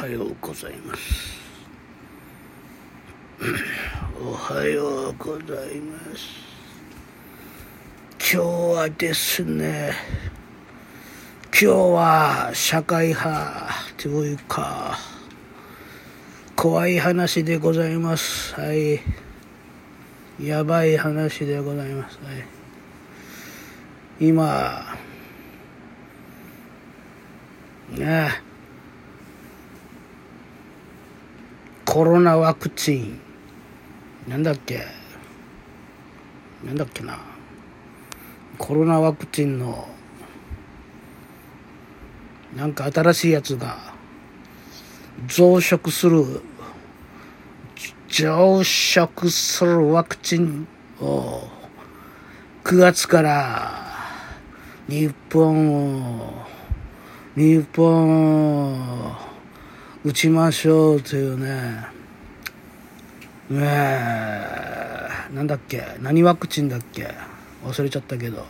はようございます。おはようございます。今日はですね、今日は社会派というか、怖い話でございます。はい。やばい話でございます。はい。今、ねえ、コロナワクチン、なんだっけ、なんだっけな、コロナワクチンの、なんか新しいやつが、増殖する、増殖するワクチンを、9月から、日本を、日本を打ちましょうというね、ねえ、なんだっけ、何ワクチンだっけ、忘れちゃったけど、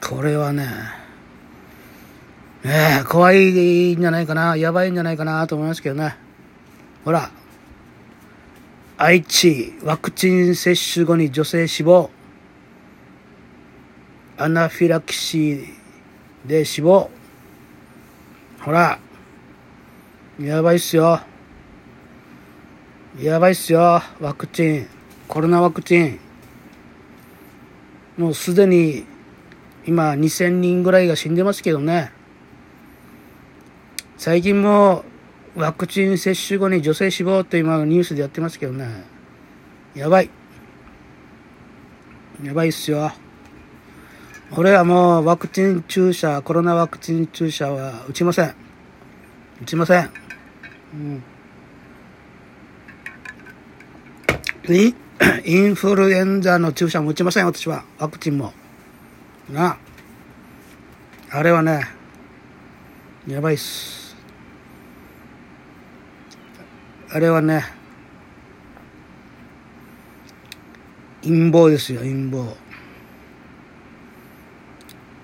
これはね、ねえ、怖いんじゃないかな、やばいんじゃないかなと思いますけどね。ほら、愛知、ワクチン接種後に女性死亡。アナフィラキシーで死亡。ほら、やばいっすよ。やばいっすよ、ワクチン。コロナワクチン。もうすでに今2000人ぐらいが死んでますけどね。最近もワクチン接種後に女性死亡って今ニュースでやってますけどね。やばい。やばいっすよ。俺はもうワクチン注射、コロナワクチン注射は打ちません。打ちません。うん。インフルエンザの注射も打ちません、私は。ワクチンも。な。あれはね、やばいっす。あれはね、陰謀ですよ、陰謀。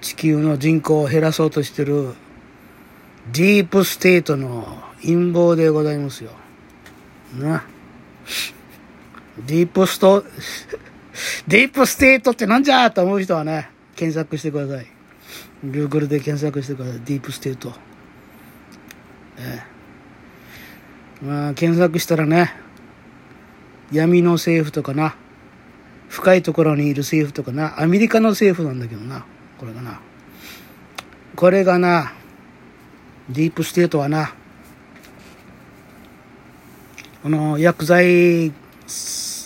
地球の人口を減らそうとしてるディープステートの陰謀でございますよ。な。ディープスト、ディープステートってなんじゃと思う人はね、検索してください。Google で検索してください。ディープステート。ええ。まあ、検索したらね、闇の政府とかな、深いところにいる政府とかな、アメリカの政府なんだけどな、これがな。これがな、ディープステートはな、この薬剤、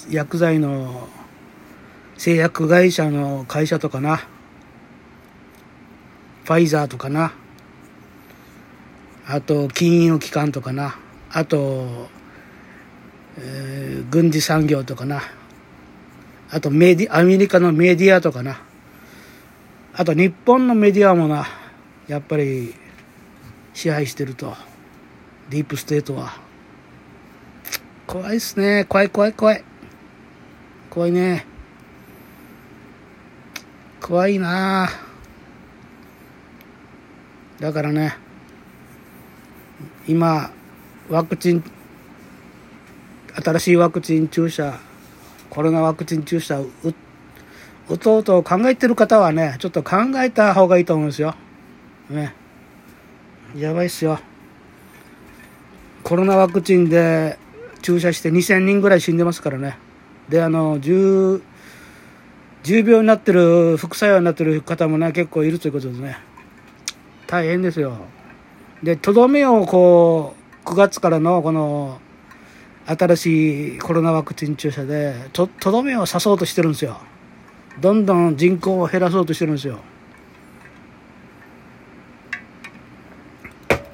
薬剤の製薬会社の会社とかな、ファイザーとかな、あと金融機関とかな、あと、えー軍事産業とかな、あとメディ、アメリカのメディアとかな、あと日本のメディアもな、やっぱり支配してると、ディープステートは。怖いっすね。怖い怖い怖い。怖いね。怖いなだからね、今、ワクチン、新しいワクチン注射、コロナワクチン注射を打打とうと考えてる方はね、ちょっと考えた方がいいと思うんですよ。ね。やばいっすよ。コロナワクチンで注射して2000人ぐらい死んでますからね。で、あの、10、重病になってる、副作用になってる方もね、結構いるということですね。大変ですよ。で、とどめをこう、9月からのこの、新しいコロナワクチン注射で、と、とどめを刺そうとしてるんですよ。どんどん人口を減らそうとしてるんですよ。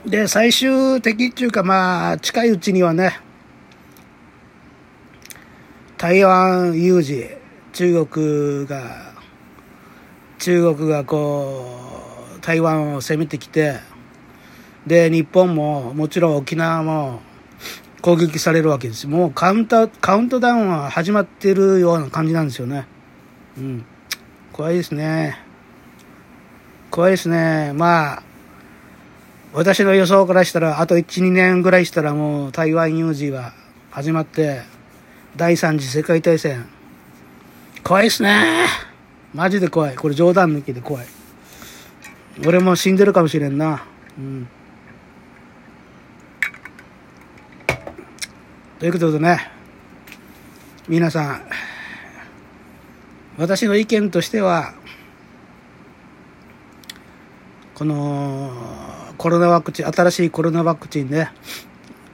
で、最終的っていうかまあ、近いうちにはね、台湾有事、中国が、中国がこう、台湾を攻めてきて、で、日本も、もちろん沖縄も攻撃されるわけです。もうカウント、カウントダウンは始まってるような感じなんですよね。うん。怖いですね。怖いですね。まあ、私の予想からしたら、あと1、2年ぐらいしたらもう台湾有事は始まって、第三次世界大戦。怖いっすねマジで怖い。これ冗談抜きで怖い。俺も死んでるかもしれんな。うん。ということでね、皆さん、私の意見としては、このコロナワクチン、新しいコロナワクチンで、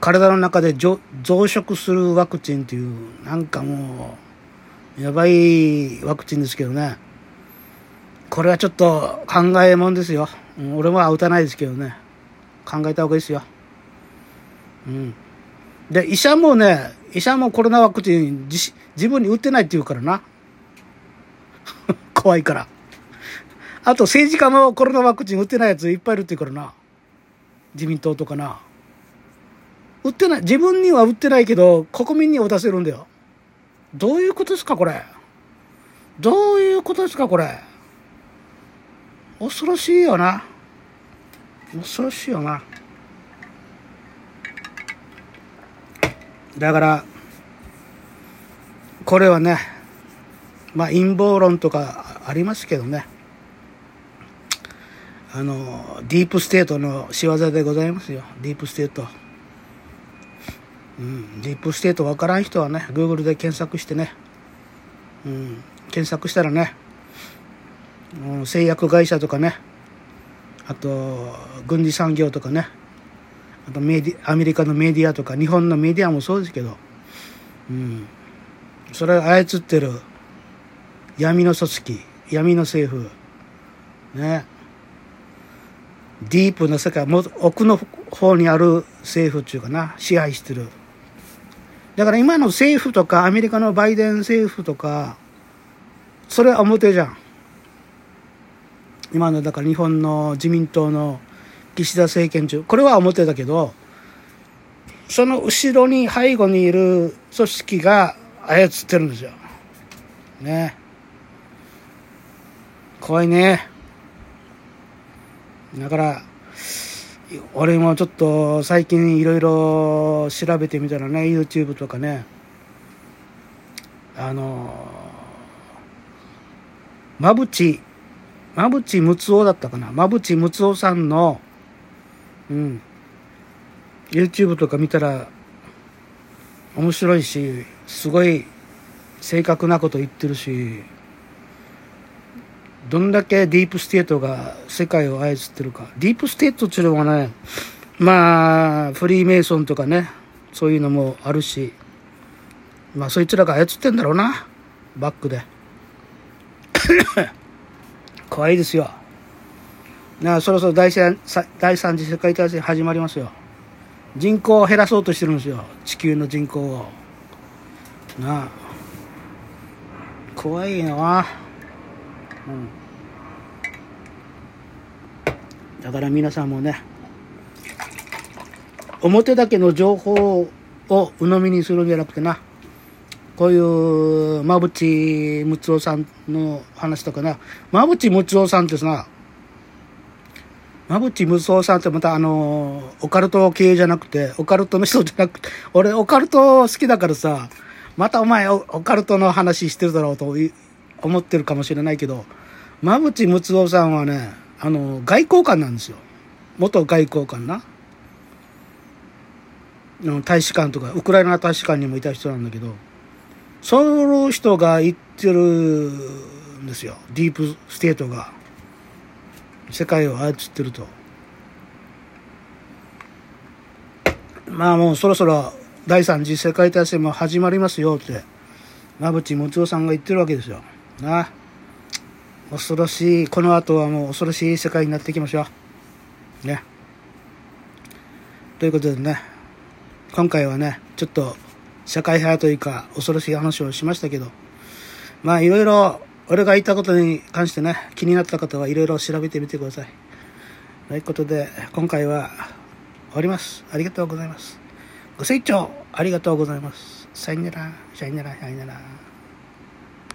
体の中で増殖するワクチンっていう、なんかもう、やばいワクチンですけどね。これはちょっと考えもんですよ。俺は打たないですけどね。考えた方がいいですよ。うん。で、医者もね、医者もコロナワクチン自自分に打ってないって言うからな。怖いから。あと政治家もコロナワクチン打ってないやついっぱいいるって言うからな。自民党とかな。売ってない。自分には売ってないけど、国民には打たせるんだよ。どういうことですか、これ。どういうことですか、これ。恐ろしいよな。恐ろしいよな。だから、これはね、まあ陰謀論とかありますけどね。あの、ディープステートの仕業でございますよ。ディープステート。うん、ディープステートわからん人はね、Google で検索してね、うん、検索したらね、うん、製薬会社とかね、あと、軍事産業とかね、あとメディアメリカのメディアとか日本のメディアもそうですけど、うん、それを操ってる闇の組織闇の政府ねディープな世界も奥の方にある政府っていうかな支配してる。だから今の政府とかアメリカのバイデン政府とかそれは表じゃん。今のだから日本の自民党の岸田政権中これは表だけどその後ろに背後にいる組織が操ってるんですよ。ね。怖いね。だから俺もちょっと最近いろいろ調べてみたらね YouTube とかねあの馬淵馬淵睦夫だったかな。馬淵睦夫さんのうん YouTube とか見たら面白いしすごい正確なこと言ってるしどんだけディープステートが世界を操ってるか。ディープステートっていうのはねまあフリーメイソンとかねそういうのもあるしまあそいつらが操ってんだろうな。バックで。怖いですよ。なあそろそろ第三第三次世界大戦始まりますよ。人口を減らそうとしてるんですよ。地球の人口を。なあ怖いな。だから皆さんもね表だけの情報を鵜呑みにするんじゃなくてなこういう馬淵睦夫さんの話とかな。馬淵睦夫さんってさ馬淵無双さんってまたあの、オカルト系じゃなくて、オカルトの人じゃなくて、俺オカルト好きだからさ、またお前オカルトの話してるだろうと思ってるかもしれないけど、馬淵睦夫さんはね、あの、外交官なんですよ。元外交官な。大使館とか、ウクライナ大使館にもいた人なんだけど、その人が言ってるんですよ。ディープステートが。世界を操ってると。まあもうそろそろ第三次世界大戦も始まりますよって、馬淵睦夫さんが言ってるわけですよ。なあ。恐ろしい、この後はもう恐ろしい世界になっていきましょう。ね。ということでね、今回はね、ちょっと社会派というか恐ろしい話をしましたけど、まあいろいろ俺が言ったことに関してね、気になった方はいろいろ調べてみてください。ということで、今回は終わります。ありがとうございます。ご清聴ありがとうございます。さよなら、さよなら、さよなら。